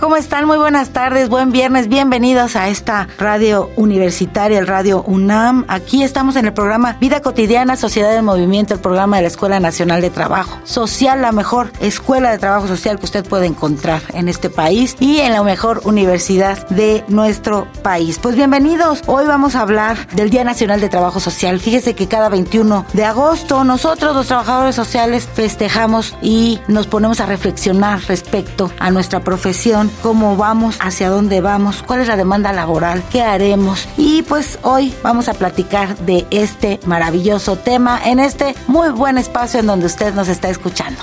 ¿Cómo están? Muy buenas tardes, buen viernes, bienvenidos a esta radio universitaria, el radio UNAM. Aquí estamos en el programa Vida Cotidiana, Sociedad en Movimiento, el programa de la Escuela Nacional de Trabajo Social, la mejor escuela de trabajo social que usted puede encontrar en este país y en la mejor universidad de nuestro país. Pues bienvenidos, hoy vamos a hablar del Día Nacional de Trabajo Social. Fíjese que cada 21 de agosto nosotros los trabajadores sociales festejamos y nos ponemos a reflexionar respecto a nuestra profesión cómo vamos, hacia dónde vamos, cuál es la demanda laboral, qué haremos. Y pues hoy vamos a platicar de este maravilloso tema en este muy buen espacio en donde usted nos está escuchando.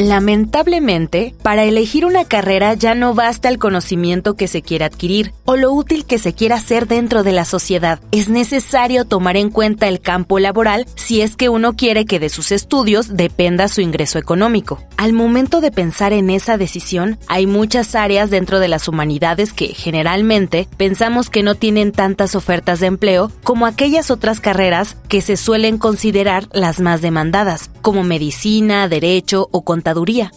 Lamentablemente, para elegir una carrera ya no basta el conocimiento que se quiera adquirir o lo útil que se quiera hacer dentro de la sociedad. Es necesario tomar en cuenta el campo laboral si es que uno quiere que de sus estudios dependa su ingreso económico. Al momento de pensar en esa decisión, hay muchas áreas dentro de las humanidades que generalmente pensamos que no tienen tantas ofertas de empleo como aquellas otras carreras que se suelen considerar las más demandadas, como medicina, derecho o contabilidad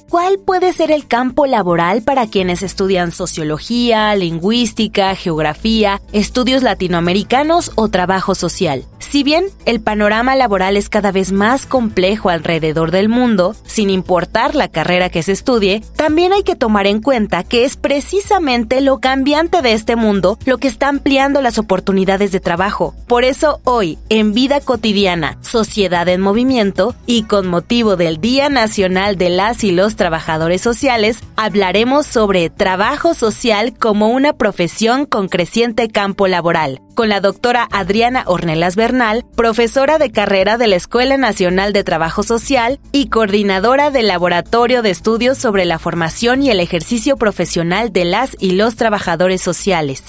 ¿Cuál puede ser el campo laboral para quienes estudian sociología, lingüística, geografía, estudios latinoamericanos o trabajo social? Si bien el panorama laboral es cada vez más complejo alrededor del mundo, sin importar la carrera que se estudie, también hay que tomar en cuenta que es precisamente lo cambiante de este mundo lo que está ampliando las oportunidades de trabajo. Por eso hoy, en Vida Cotidiana, Sociedad en Movimiento y con motivo del Día Nacional de las y los Trabajadores Sociales, hablaremos sobre trabajo social como una profesión con creciente campo laboral, con la doctora Adriana Ornelas Bernal, profesora de carrera de la Escuela Nacional de Trabajo Social y coordinadora del Laboratorio de Estudios sobre la Formación y el Ejercicio Profesional de las y los Trabajadores Sociales.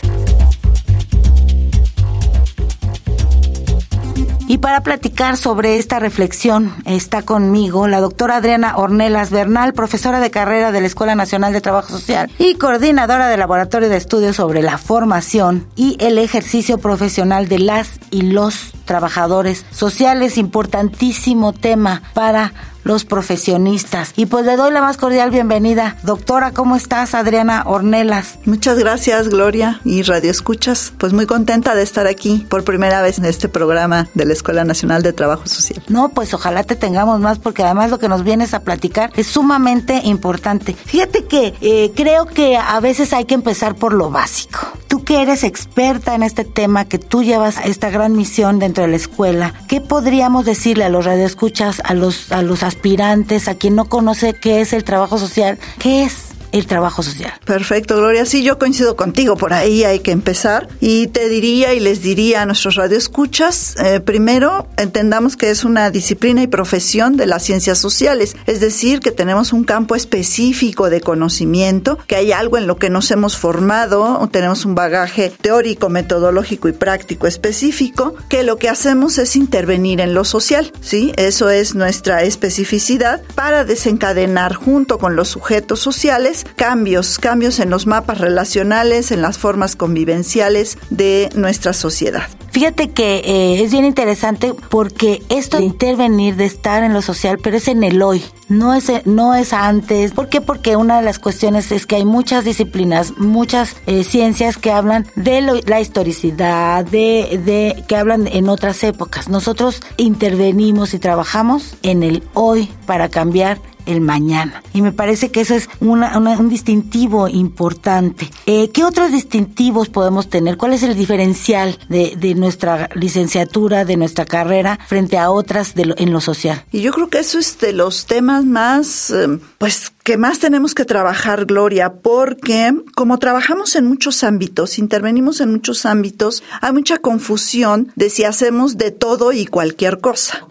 Y para platicar sobre esta reflexión está conmigo la doctora Adriana Ornelas Bernal, profesora de carrera de la Escuela Nacional de Trabajo Social y coordinadora del Laboratorio de Estudios sobre la Formación y el Ejercicio Profesional de las y los Trabajadores Sociales. Importantísimo tema para los profesionistas. Y pues le doy la más cordial bienvenida. Doctora, ¿cómo estás? Adriana Ornelas. Muchas gracias, Gloria y Radio Escuchas. Pues muy contenta de estar aquí por primera vez en este programa de la Escuela Nacional de Trabajo Social. No, pues ojalá te tengamos más porque además lo que nos vienes a platicar es sumamente importante. Fíjate que eh, creo que a veces hay que empezar por lo básico. Tú que eres experta en este tema, que tú llevas esta gran misión dentro de la escuela, ¿qué podríamos decirle a los radioescuchas, a los, a los aspirantes, a quien no conoce qué es el trabajo social, qué es el trabajo social. Perfecto, Gloria. Sí, yo coincido contigo. Por ahí hay que empezar. Y te diría y les diría a nuestros radioescuchas, eh, primero, entendamos que es una disciplina y profesión de las ciencias sociales. Es decir, que tenemos un campo específico de conocimiento, que hay algo en lo que nos hemos formado, tenemos un bagaje teórico, metodológico y práctico específico, que lo que hacemos es intervenir en lo social. ¿sí? Eso es nuestra especificidad para desencadenar junto con los sujetos sociales cambios, cambios en los mapas relacionales, en las formas convivenciales de nuestra sociedad. Fíjate que eh, es bien interesante porque esto de intervenir, de estar en lo social, pero es en el hoy, no es, no es antes. ¿Por qué? Porque una de las cuestiones es que hay muchas disciplinas, muchas eh, ciencias que hablan de la historicidad, de, que hablan en otras épocas. Nosotros intervenimos y trabajamos en el hoy para cambiar el mañana. Y me parece que eso es un distintivo importante. Eh, ¿Qué otros distintivos podemos tener? ¿Cuál es el diferencial de, de nuestra licenciatura, de nuestra carrera, frente a otras de en lo social? Y yo creo que eso es de los temas más, eh, pues, que más tenemos que trabajar, Gloria, porque como trabajamos en muchos ámbitos, intervenimos en muchos ámbitos, hay mucha confusión de si hacemos de todo y cualquier cosa.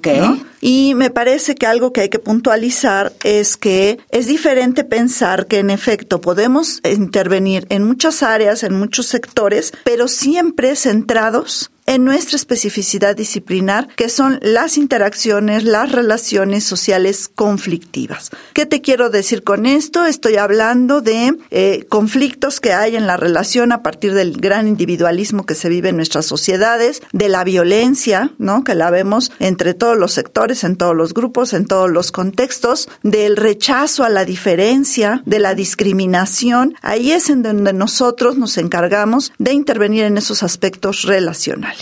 Y me parece que algo que hay que puntualizar es que es diferente pensar que en efecto podemos intervenir en muchas áreas, en muchos sectores, pero siempre centrados en nuestra especificidad disciplinar, que son las interacciones, las relaciones sociales conflictivas. ¿Qué te quiero decir con esto? Estoy hablando de eh, conflictos que hay en la relación a partir del gran individualismo que se vive en nuestras sociedades, de la violencia, ¿no? Que la vemos entre todos los sectores, en todos los grupos, en todos los contextos, del rechazo a la diferencia, de la discriminación. Ahí es en donde nosotros nos encargamos de intervenir en esos aspectos relacionales.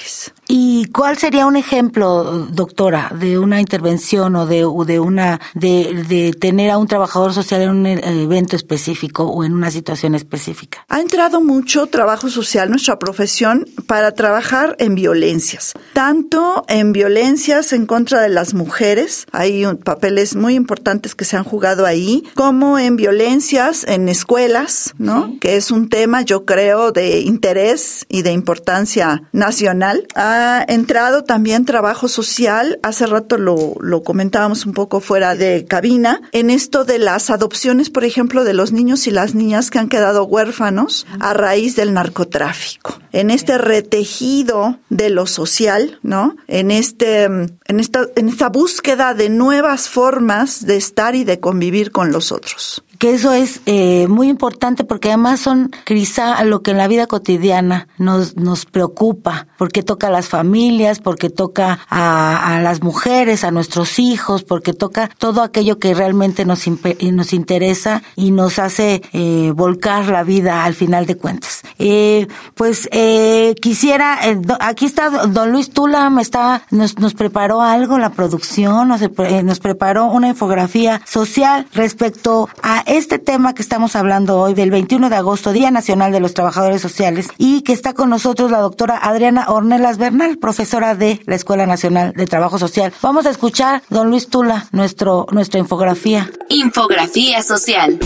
¿Y cuál sería un ejemplo, doctora, de una intervención o de, de una de, de, tener a un trabajador social en un evento específico o en una situación específica? Ha entrado mucho trabajo social nuestra profesión para trabajar en violencias, tanto en violencias en contra de las mujeres, hay papeles muy importantes que se han jugado ahí, como en violencias en escuelas, ¿no? Que es un tema, yo creo, de interés y de importancia nacional ha entrado también trabajo social, hace rato lo, lo comentábamos un poco fuera de cabina, en esto de las adopciones, por ejemplo, de los niños y las niñas que han quedado huérfanos a raíz del narcotráfico. En este retejido de lo social, ¿no? En este, en esta, en esta búsqueda de nuevas formas de estar y de convivir con los otros que eso es eh, muy importante porque además son quizá lo que en la vida cotidiana nos, nos preocupa, porque toca a las familias, porque toca a, a las mujeres, a nuestros hijos, porque toca todo aquello que realmente nos, nos interesa y nos hace eh, volcar la vida al final de cuentas. Eh, pues eh, quisiera, eh, aquí está don Luis Tula, me está, nos, nos preparó algo, la producción, nos, eh, nos preparó una infografía social respecto a este tema que estamos hablando hoy del 21 de agosto, Día Nacional de los Trabajadores Sociales, y que está con nosotros la doctora Adriana Ornelas Bernal, profesora de la Escuela Nacional de Trabajo Social. Vamos a escuchar, don Luis Tula, nuestro, nuestra infografía. Infografía social.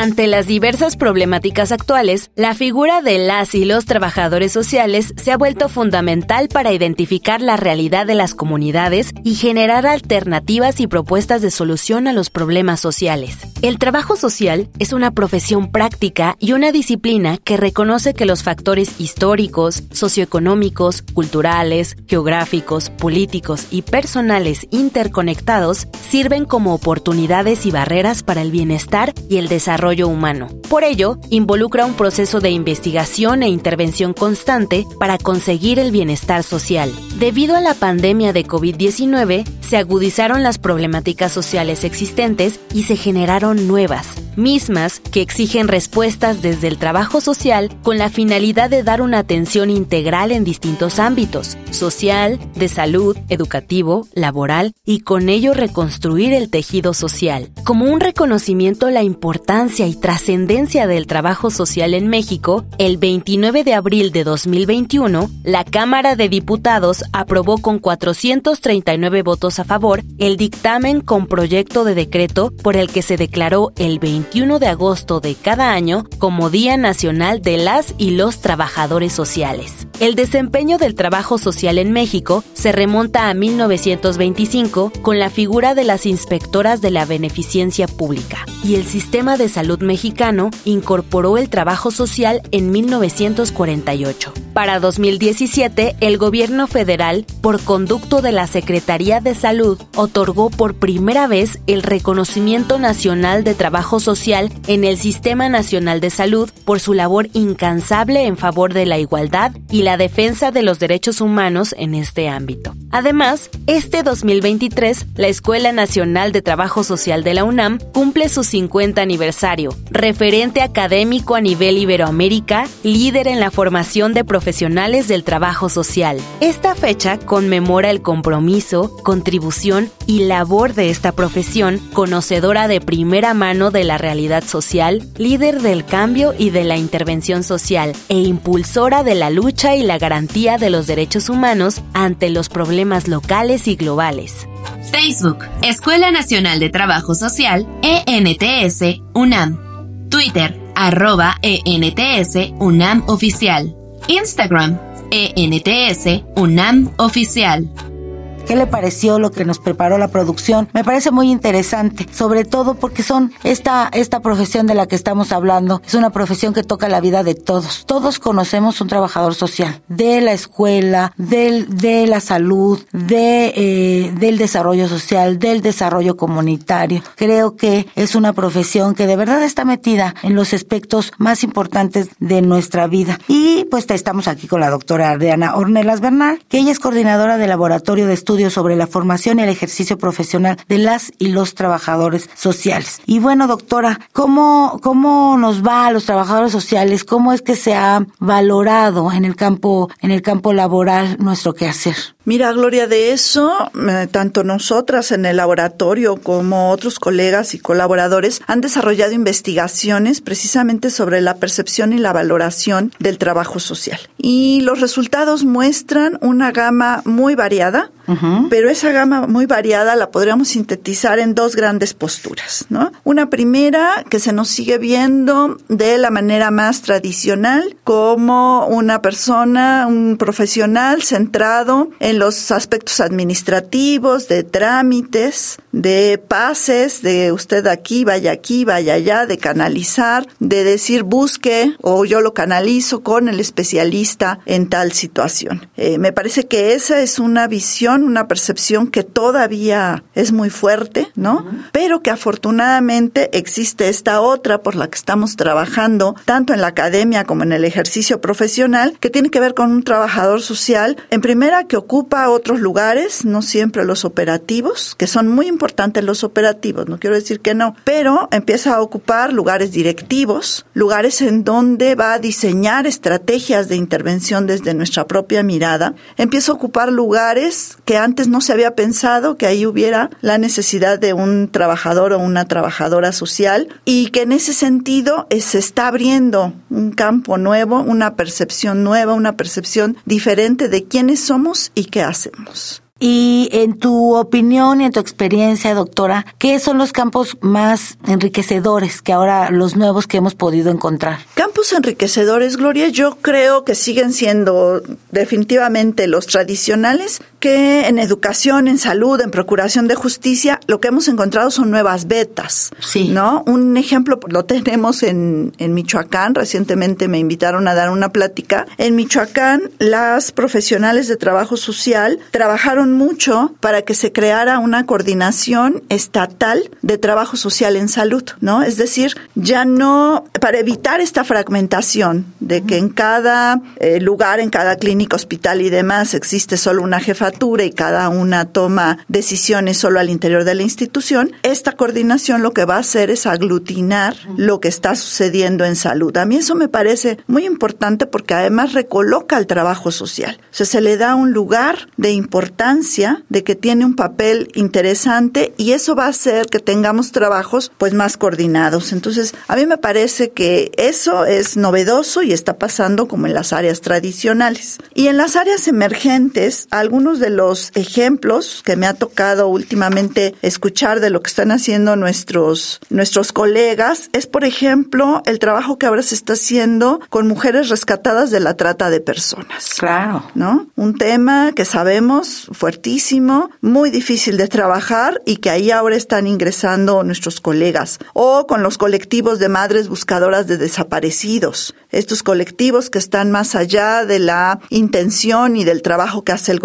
Ante las diversas problemáticas actuales, la figura de las y los trabajadores sociales se ha vuelto fundamental para identificar la realidad de las comunidades y generar alternativas y propuestas de solución a los problemas sociales. El trabajo social es una profesión práctica y una disciplina que reconoce que los factores históricos, socioeconómicos, culturales, geográficos, políticos y personales interconectados sirven como oportunidades y barreras para el bienestar y el desarrollo humano. Por ello, involucra un proceso de investigación e intervención constante para conseguir el bienestar social. Debido a la pandemia de COVID-19, se agudizaron las problemáticas sociales existentes y se generaron nuevas, mismas que exigen respuestas desde el trabajo social con la finalidad de dar una atención integral en distintos ámbitos, social, de salud, educativo, laboral y con ello reconstruir el tejido social. Como un reconocimiento a la importancia y trascendencia del trabajo social en México, el 29 de abril de 2021, la Cámara de Diputados aprobó con 439 votos a favor el dictamen con proyecto de decreto por el que se declaró el 21 de agosto de cada año como Día Nacional de las y los Trabajadores Sociales. El desempeño del trabajo social en México se remonta a 1925 con la figura de las inspectoras de la beneficencia pública y el sistema de salud mexicano incorporó el trabajo social en 1948. Para 2017, el gobierno federal, por conducto de la Secretaría de Salud, otorgó por primera vez el reconocimiento nacional de trabajo social en el Sistema Nacional de Salud por su labor incansable en favor de la igualdad y la defensa de los derechos humanos en este ámbito. Además, este 2023, la Escuela Nacional de Trabajo Social de la UNAM cumple su 50 aniversario, referente académico a nivel Iberoamérica, líder en la formación de profesionales del trabajo social. Esta fecha conmemora el compromiso, contribución y labor de esta profesión, conocedora de primera mano de la realidad social, líder del cambio y de la intervención social e impulsora de la lucha y la garantía de los derechos humanos ante los problemas locales y globales. Facebook, Escuela Nacional de Trabajo Social, ENTS, UNAM. Twitter, arroba ENTS, UNAM Oficial. Instagram, ENTS, UNAM Oficial. ¿Qué le pareció lo que nos preparó la producción? Me parece muy interesante, sobre todo porque son esta, esta profesión de la que estamos hablando, es una profesión que toca la vida de todos. Todos conocemos un trabajador social, de la escuela, del, de la salud, de, eh, del desarrollo social, del desarrollo comunitario. Creo que es una profesión que de verdad está metida en los aspectos más importantes de nuestra vida. Y pues estamos aquí con la doctora Adriana Ornelas Bernal, que ella es coordinadora del Laboratorio de Estudios sobre la formación y el ejercicio profesional de las y los trabajadores sociales. Y bueno, doctora, ¿cómo, cómo nos va a los trabajadores sociales? ¿Cómo es que se ha valorado en el campo, en el campo laboral nuestro quehacer? Mira, Gloria, de eso, eh, tanto nosotras en el laboratorio como otros colegas y colaboradores han desarrollado investigaciones precisamente sobre la percepción y la valoración del trabajo social. Y los resultados muestran una gama muy variada, pero esa gama muy variada la podríamos sintetizar en dos grandes posturas, ¿no? Una primera que se nos sigue viendo de la manera más tradicional como una persona, un profesional centrado en los aspectos administrativos, de trámites, de pases, de usted aquí, vaya aquí, vaya allá, de canalizar, de decir busque o yo lo canalizo con el especialista en tal situación. Eh, me parece que esa es una visión, una percepción que todavía es muy fuerte, ¿no? Pero que afortunadamente existe esta otra por la que estamos trabajando, tanto en la academia como en el ejercicio profesional, que tiene que ver con un trabajador social, en primera que ocupa otros lugares, no siempre los operativos, que son muy importantes los operativos, no quiero decir que no, pero empieza a ocupar lugares directivos, lugares en donde va a diseñar estrategias de intervención desde nuestra propia mirada, empieza a ocupar lugares que antes no se había pensado que ahí hubiera la necesidad de un trabajador o una trabajadora social y que en ese sentido eh, se está abriendo un campo nuevo, una percepción nueva, una percepción diferente de quiénes somos y qué hacemos. Y en tu opinión y en tu experiencia, doctora, ¿qué son los campos más enriquecedores que ahora los nuevos que hemos podido encontrar? Campos enriquecedores, Gloria, yo creo que siguen siendo definitivamente los tradicionales, que en educación, en salud, en procuración de justicia, lo que hemos encontrado son nuevas betas. Sí. ¿No? Un ejemplo lo tenemos en, en Michoacán. Recientemente me invitaron a dar una plática. En Michoacán, las profesionales de trabajo social trabajaron mucho para que se creara una coordinación estatal de trabajo social en salud, ¿no? Es decir, ya no, para evitar esta fragmentación de que en cada eh, lugar, en cada clínica, hospital y demás existe solo una y cada una toma decisiones solo al interior de la institución, esta coordinación lo que va a hacer es aglutinar lo que está sucediendo en salud. A mí eso me parece muy importante porque además recoloca el trabajo social. O sea, se le da un lugar de importancia de que tiene un papel interesante y eso va a hacer que tengamos trabajos pues más coordinados. Entonces, a mí me parece que eso es novedoso y está pasando como en las áreas tradicionales. Y en las áreas emergentes, algunos de los ejemplos que me ha tocado últimamente escuchar de lo que están haciendo nuestros nuestros colegas es por ejemplo el trabajo que ahora se está haciendo con mujeres rescatadas de la trata de personas. Claro. ¿No? Un tema que sabemos fue fuertísimo, muy difícil de trabajar y que ahí ahora están ingresando nuestros colegas. O con los colectivos de madres buscadoras de desaparecidos. Estos colectivos que están más allá de la intención y del trabajo que hace el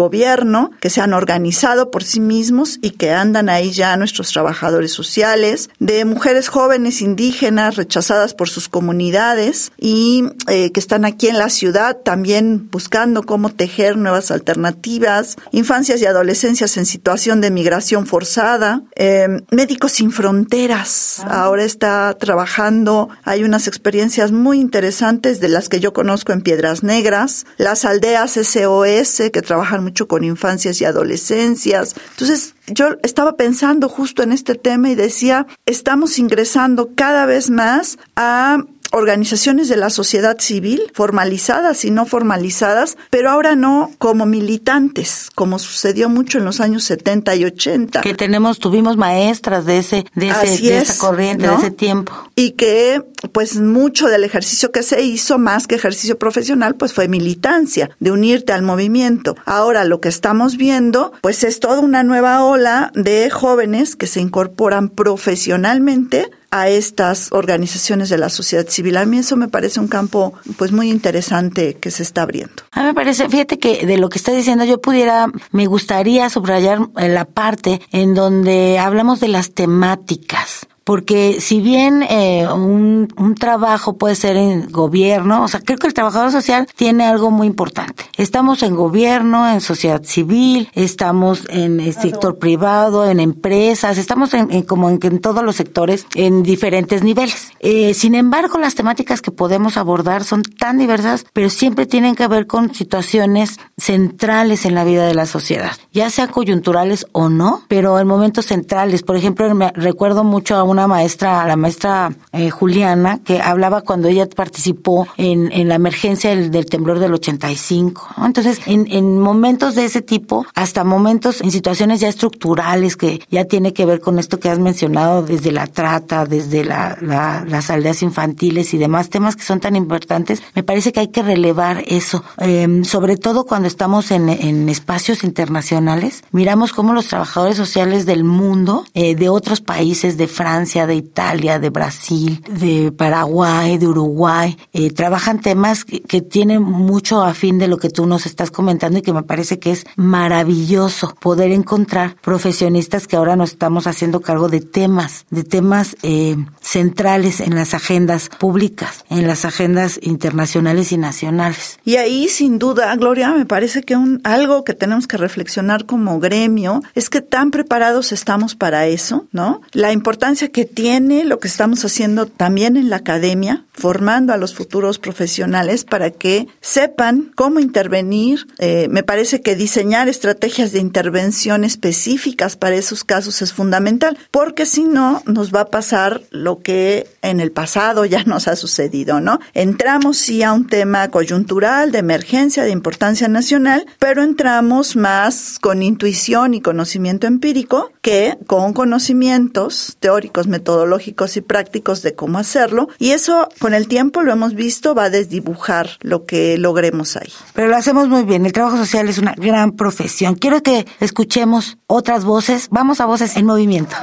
gobierno, que se han organizado por sí mismos y que andan ahí ya nuestros trabajadores sociales, de mujeres jóvenes indígenas rechazadas por sus comunidades y eh, que están aquí en la ciudad también buscando cómo tejer nuevas alternativas, infancias y adolescencias en situación de migración forzada, em, Médicos Sin Fronteras, ah. ahora está trabajando, hay unas experiencias muy interesantes de las que yo conozco en Piedras Negras, las aldeas SOS que trabajan mucho con infancias y adolescencias. Entonces, yo estaba pensando justo en este tema y decía, estamos ingresando cada vez más a organizaciones de la sociedad civil, formalizadas y no formalizadas, pero ahora no como militantes, como sucedió mucho en los años 70 y 80. Que tenemos, tuvimos maestras de ese, de, ese, de esa corriente, de ese tiempo. Y que, pues, mucho del ejercicio que se hizo, más que ejercicio profesional, pues fue militancia, de unirte al movimiento. Ahora lo que estamos viendo, pues es toda una nueva ola de jóvenes que se incorporan profesionalmente a estas organizaciones de la sociedad civil. A mí eso me parece un campo pues muy interesante que se está abriendo. A mí me parece, fíjate que de lo que está diciendo yo pudiera, me gustaría subrayar la parte en donde hablamos de las temáticas porque si bien eh, un, un, trabajo puede ser en gobierno, o sea, creo que el trabajador social tiene algo muy importante. Estamos en gobierno, en sociedad civil, estamos en el sector privado, en empresas, estamos en, como en, en, todos los sectores, en diferentes niveles. Eh, sin embargo, las temáticas que podemos abordar son tan diversas, pero siempre tienen que ver con situaciones centrales en la vida de la sociedad, ya sea coyunturales o no, pero en momentos centrales. Por ejemplo, me recuerdo mucho a una una maestra, la maestra eh, Juliana, que hablaba cuando ella participó en, en la emergencia del, temblor del 85. ¿no? Entonces, en, en momentos de ese tipo, hasta momentos en situaciones ya estructurales que ya tiene que ver con esto que has mencionado, desde la trata, desde la, la, las aldeas infantiles y demás temas que son tan importantes, me parece que hay que relevar eso, eh, sobre todo cuando estamos en, en espacios internacionales. Miramos cómo los trabajadores sociales del mundo, eh, de otros países, de Francia, de Italia, de Brasil, de Paraguay, de Uruguay, eh, trabajan temas que, tienen mucho afín de lo que tú nos estás comentando y que me parece que es maravilloso poder encontrar profesionistas que ahora nos estamos haciendo cargo de temas, de temas eh, centrales en las agendas públicas, en las agendas internacionales y nacionales. Y ahí, sin duda, Gloria, me parece que un, algo que tenemos que reflexionar como gremio es que tan preparados estamos para eso, ¿no? La importancia que tiene lo que estamos haciendo también en la academia, formando a los futuros profesionales para que sepan cómo intervenir. Eh, me parece que diseñar estrategias de intervención específicas para esos casos es fundamental, porque si no, nos va a pasar lo que en el pasado ya nos ha sucedido, ¿no? Entramos sí a un tema coyuntural, de emergencia, de importancia nacional, pero entramos más con intuición y conocimiento empírico que con conocimientos teóricos, metodológicos y prácticos de cómo hacerlo. Y eso, con el tiempo, lo hemos visto, va a desdibujar lo que logremos ahí. Pero lo hacemos muy bien. El trabajo social es una gran profesión. Quiero que escuchemos otras voces. Vamos a Voces en Movimiento.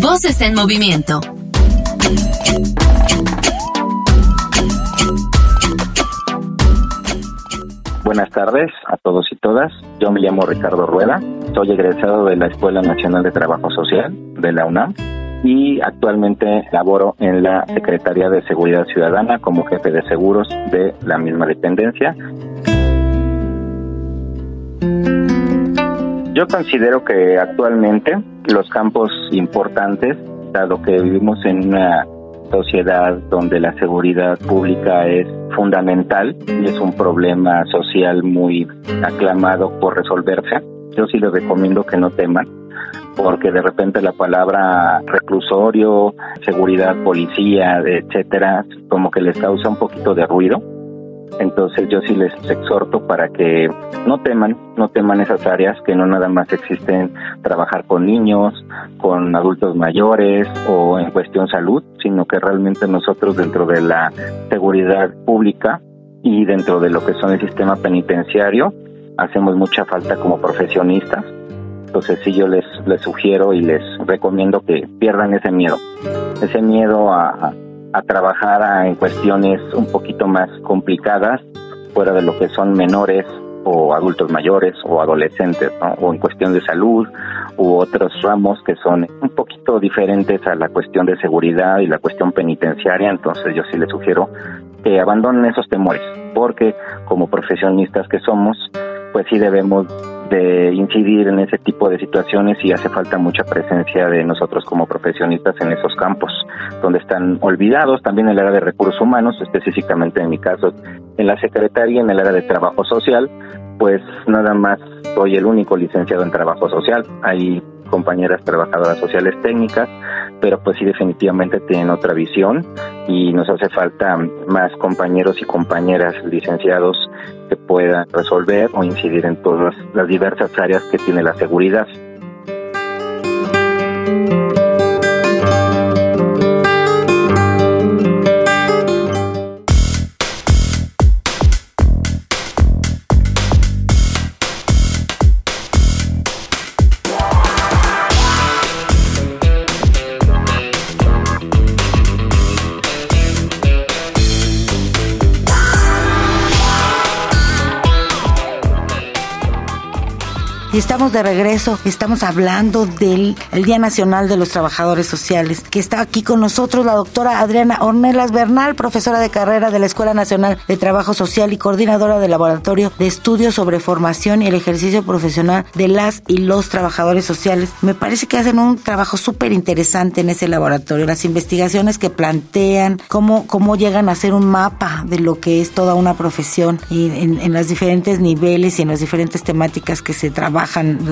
Voces en Movimiento. Buenas tardes a todos y todas. Yo me llamo Ricardo Rueda. Soy egresado de la Escuela Nacional de Trabajo Social de la UNAM y actualmente laboro en la Secretaría de Seguridad Ciudadana como jefe de seguros de la misma dependencia. Yo considero que actualmente los campos importantes, dado que vivimos en una sociedad donde la seguridad pública es fundamental y es un problema social muy aclamado por resolverse. Yo sí les recomiendo que no teman, porque de repente la palabra reclusorio, seguridad, policía, etcétera, como que les causa un poquito de ruido. Entonces yo sí les exhorto para que no teman, no teman esas áreas, que no nada más existen trabajar con niños, con adultos mayores o en cuestión salud, sino que realmente nosotros dentro de la seguridad pública y dentro de lo que son el sistema penitenciario hacemos mucha falta como profesionistas. Entonces sí yo les, les sugiero y les recomiendo que pierdan ese miedo, ese miedo a, a trabajar en cuestiones un poquito más complicadas, fuera de lo que son menores o adultos mayores o adolescentes, o en cuestión de salud u otros ramos que son un poquito diferentes a la cuestión de seguridad y la cuestión penitenciaria. Entonces yo sí les sugiero que abandonen esos temores, porque como profesionistas que somos, pues sí debemos de incidir en ese tipo de situaciones y hace falta mucha presencia de nosotros como profesionistas en esos campos, donde están olvidados también el área de recursos humanos, específicamente en mi caso en la Secretaría, en el área de trabajo social, pues nada más soy el único licenciado en trabajo social. Hay compañeras trabajadoras sociales técnicas, pero pues sí definitivamente tienen otra visión y nos hace falta más compañeros y compañeras licenciados que puedan resolver o incidir en todas las diversas áreas que tiene la seguridad. Y estamos de regreso, estamos hablando del el Día Nacional de los Trabajadores Sociales, que está aquí con nosotros la doctora Adriana Ornelas Bernal, profesora de carrera de la Escuela Nacional de Trabajo Social y coordinadora del Laboratorio de Estudios sobre Formación y el Ejercicio Profesional de las y los Trabajadores Sociales. Me parece que hacen un trabajo súper interesante en ese laboratorio, las investigaciones que plantean, cómo, cómo llegan a hacer un mapa de lo que es toda una profesión y en, en los diferentes niveles y en las diferentes temáticas que se trabajan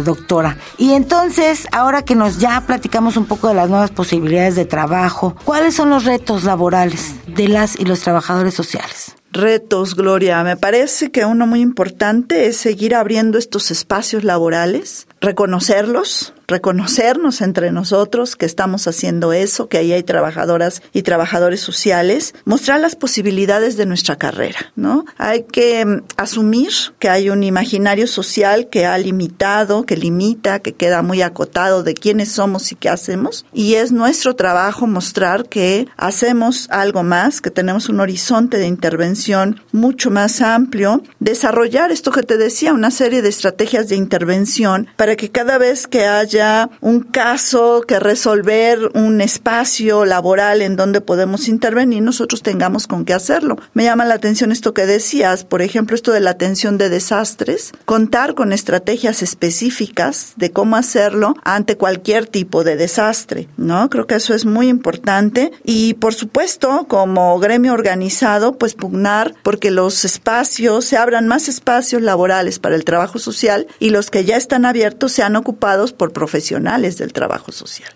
doctora. Y entonces, ahora que nos ya platicamos un poco de las nuevas posibilidades de trabajo, ¿cuáles son los retos laborales de las y los trabajadores sociales? Retos, Gloria. Me parece que uno muy importante es seguir abriendo estos espacios laborales, reconocerlos, reconocernos entre nosotros que estamos haciendo eso, que ahí hay trabajadoras y trabajadores sociales, mostrar las posibilidades de nuestra carrera, ¿no? Hay que mm, asumir que hay un imaginario social que ha limitado, que limita, que queda muy acotado de quiénes somos y qué hacemos, y es nuestro trabajo mostrar que hacemos algo más, que tenemos un horizonte de intervención mucho más amplio, desarrollar esto que te decía, una serie de estrategias de intervención para que cada vez que haya un caso que resolver, un espacio laboral en donde podemos intervenir, nosotros tengamos con qué hacerlo. Me llama la atención esto que decías, por ejemplo, esto de la atención de desastres, contar con estrategias específicas de cómo hacerlo ante cualquier tipo de desastre, ¿no? Creo que eso es muy importante y, por supuesto, como gremio organizado, pues pugnar porque los espacios, se abran más espacios laborales para el trabajo social y los que ya están abiertos sean ocupados por profesionales del trabajo social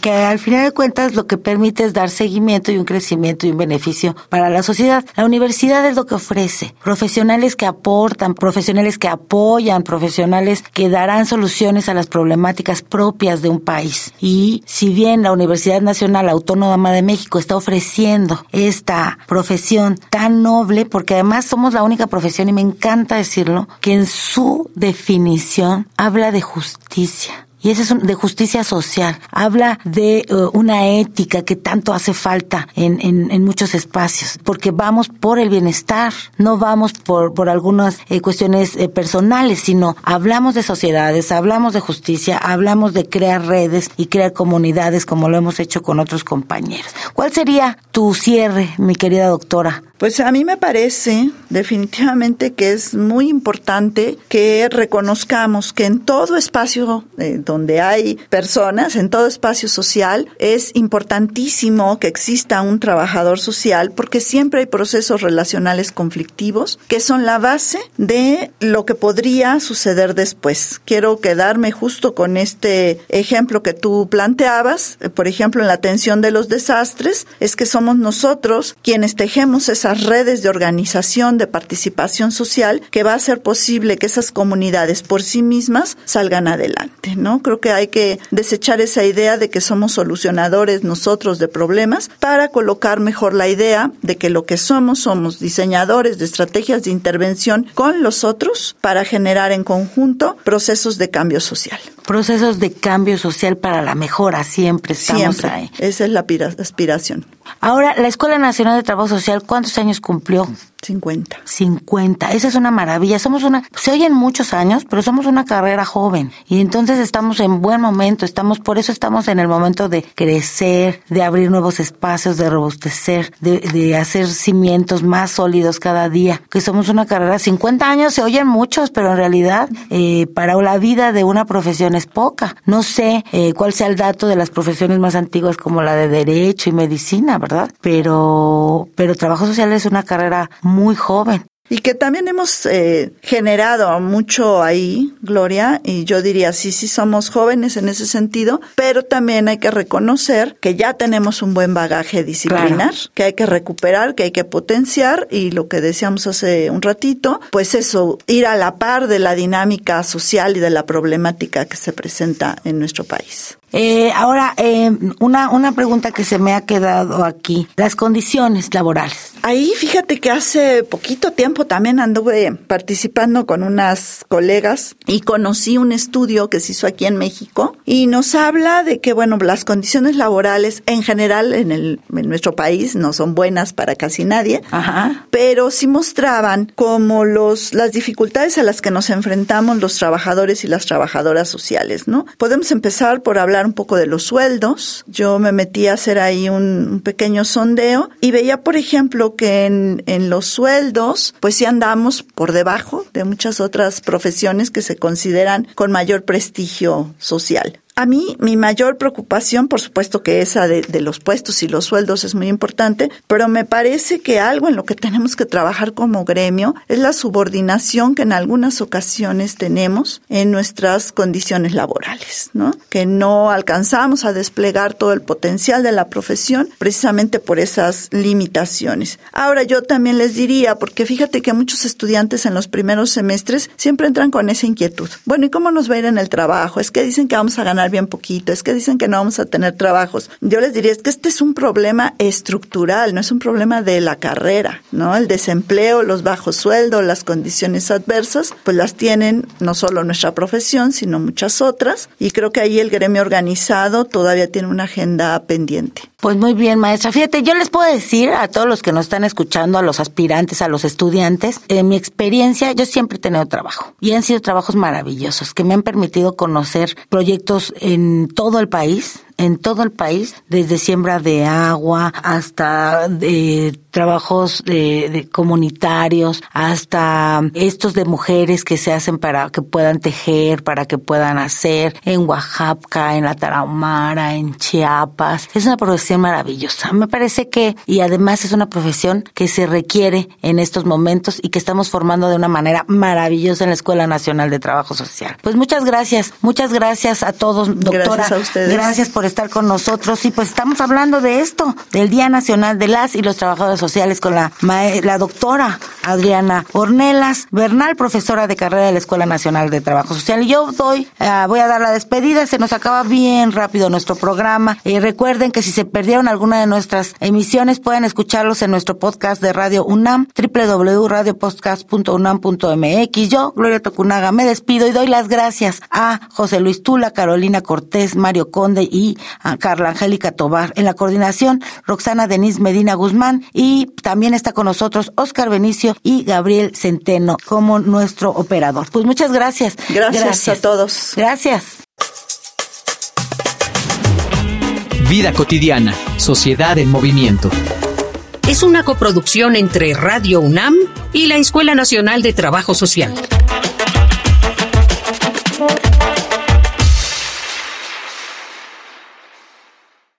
que, al final de cuentas lo que permite es dar seguimiento y un crecimiento y un beneficio para la sociedad. La universidad es lo que ofrece. Profesionales que aportan, profesionales que apoyan, profesionales que darán soluciones a las problemáticas propias de un país. Y si bien la Universidad Nacional Autónoma de México está ofreciendo esta profesión tan noble, porque además somos la única profesión, y me encanta decirlo, que en su definición habla de justicia y eso es de justicia social. Habla de eh, una ética que tanto hace falta en, en, en, muchos espacios, porque vamos por el bienestar, no vamos por, por algunas eh, cuestiones eh, personales, sino hablamos de sociedades, hablamos de justicia, hablamos de crear redes y crear comunidades como lo hemos hecho con otros compañeros. ¿Cuál sería tu cierre, mi querida doctora? Pues a mí me parece definitivamente que es muy importante que reconozcamos que en todo espacio eh, donde hay personas, en todo espacio social, es importantísimo que exista un trabajador social porque siempre hay procesos relacionales conflictivos que son la base de lo que podría suceder después. Quiero quedarme justo con este ejemplo que tú planteabas, por ejemplo, en la atención de los desastres, es que somos nosotros quienes tejemos esa redes de organización, de participación social, que va a hacer posible que esas comunidades por sí mismas salgan adelante, ¿no? Creo que hay que desechar esa idea de que somos solucionadores nosotros de problemas para colocar mejor la idea de que lo que somos somos diseñadores de estrategias de intervención con los otros para generar en conjunto procesos de cambio social. Procesos de cambio social para la mejora, siempre estamos siempre. ahí. Esa es la aspiración. Ahora, la Escuela Nacional de Trabajo Social, ¿cuántos años cumplió? 50. 50. Esa es una maravilla. Somos una, se oyen muchos años, pero somos una carrera joven. Y entonces estamos en buen momento. Estamos, por eso estamos en el momento de crecer, de abrir nuevos espacios, de robustecer, de, de hacer cimientos más sólidos cada día. Que somos una carrera, 50 años se oyen muchos, pero en realidad, eh, para la vida de una profesión es poca. No sé eh, cuál sea el dato de las profesiones más antiguas como la de Derecho y Medicina, ¿verdad? Pero, pero trabajo social es una carrera joven. y que también hemos eh, generado mucho ahí, Gloria, y yo diría, sí, sí somos jóvenes en ese sentido, pero también hay que reconocer que ya tenemos un buen bagaje disciplinar, que hay que recuperar, que hay que potenciar y lo que decíamos hace un ratito, pues eso, ir a la par de la dinámica social y de la problemática que se presenta en nuestro país. Eh, ahora, eh, una, una pregunta que se me ha quedado aquí, las condiciones laborales. Ahí fíjate que hace poquito tiempo también anduve participando con unas colegas y conocí un estudio que se hizo aquí en México y nos habla de que, bueno, las condiciones laborales en general en, el, en nuestro país no son buenas para casi nadie, Ajá. pero sí mostraban como los, las dificultades a las que nos enfrentamos los trabajadores y las trabajadoras sociales, ¿no? Podemos empezar por hablar un poco de los sueldos. Yo me metí a hacer ahí un, pequeño sondeo y veía, por ejemplo, que en, en los sueldos, pues sí andamos por debajo de muchas otras profesiones que se consideran con mayor prestigio social. A mí, mi mayor preocupación, por supuesto que esa de, los puestos y los sueldos es muy importante, pero me parece que algo en lo que tenemos que trabajar como gremio es la subordinación que en algunas ocasiones tenemos en nuestras condiciones laborales, ¿no? Que no alcanzamos a desplegar todo el potencial de la profesión precisamente por esas limitaciones. Ahora, yo también les diría, porque fíjate que muchos estudiantes en los primeros semestres siempre entran con esa inquietud. Bueno, ¿y cómo nos va a ir en el trabajo? Es que dicen que vamos a ganar bien poquito, es que dicen que no vamos a tener trabajos. Yo les diría, es que este es un problema estructural, no es un problema de la carrera, ¿no? El desempleo, los bajos sueldos, las condiciones adversas, pues las tienen no solo nuestra profesión, sino muchas otras, y creo que ahí el gremio organizado todavía tiene una agenda pendiente. Pues muy bien, maestra. Fíjate, yo les puedo decir a todos los que nos están escuchando, a los aspirantes, a los estudiantes, en mi experiencia, yo siempre he tenido trabajo y han sido trabajos maravillosos que me han permitido conocer proyectos en todo el país, en todo el país, desde siembra de agua hasta de trabajos de, de, comunitarios, hasta estos de mujeres que se hacen para que puedan tejer, para que puedan hacer en Oaxaca, en la Tarahumara, en Chiapas. Es una profesión maravillosa. Me parece que, y además es una profesión que se requiere en estos momentos y que estamos formando de una manera maravillosa en la Escuela Nacional de Trabajo Social. Pues muchas gracias, muchas gracias a todos, doctora. Gracias a ustedes. Gracias por estar con nosotros y pues estamos hablando de esto, del Día Nacional de las y los Trabajadores Sociales con la, la doctora Adriana Ornelas Bernal, profesora de carrera de la Escuela Nacional de Trabajo Social. Y yo doy, uh, voy a dar la despedida, se nos acaba bien rápido nuestro programa. Y recuerden que si se perdieron alguna de nuestras emisiones pueden escucharlos en nuestro podcast de Radio UNAM, www.radiopodcast.unam.mx. Yo, Gloria Tocunaga, me despido y doy las gracias a José Luis Tula, Carolina Cortés, Mario Conde y Carla Angélica Tobar. En la coordinación, Roxana Denise Medina Guzmán y también está con nosotros Oscar Benicio y Gabriel Centeno como nuestro operador. Pues muchas gracias. Gracias, gracias. a todos. Gracias. Vida cotidiana, sociedad en movimiento. Es una coproducción entre Radio UNAM y la Escuela Nacional de Trabajo Social.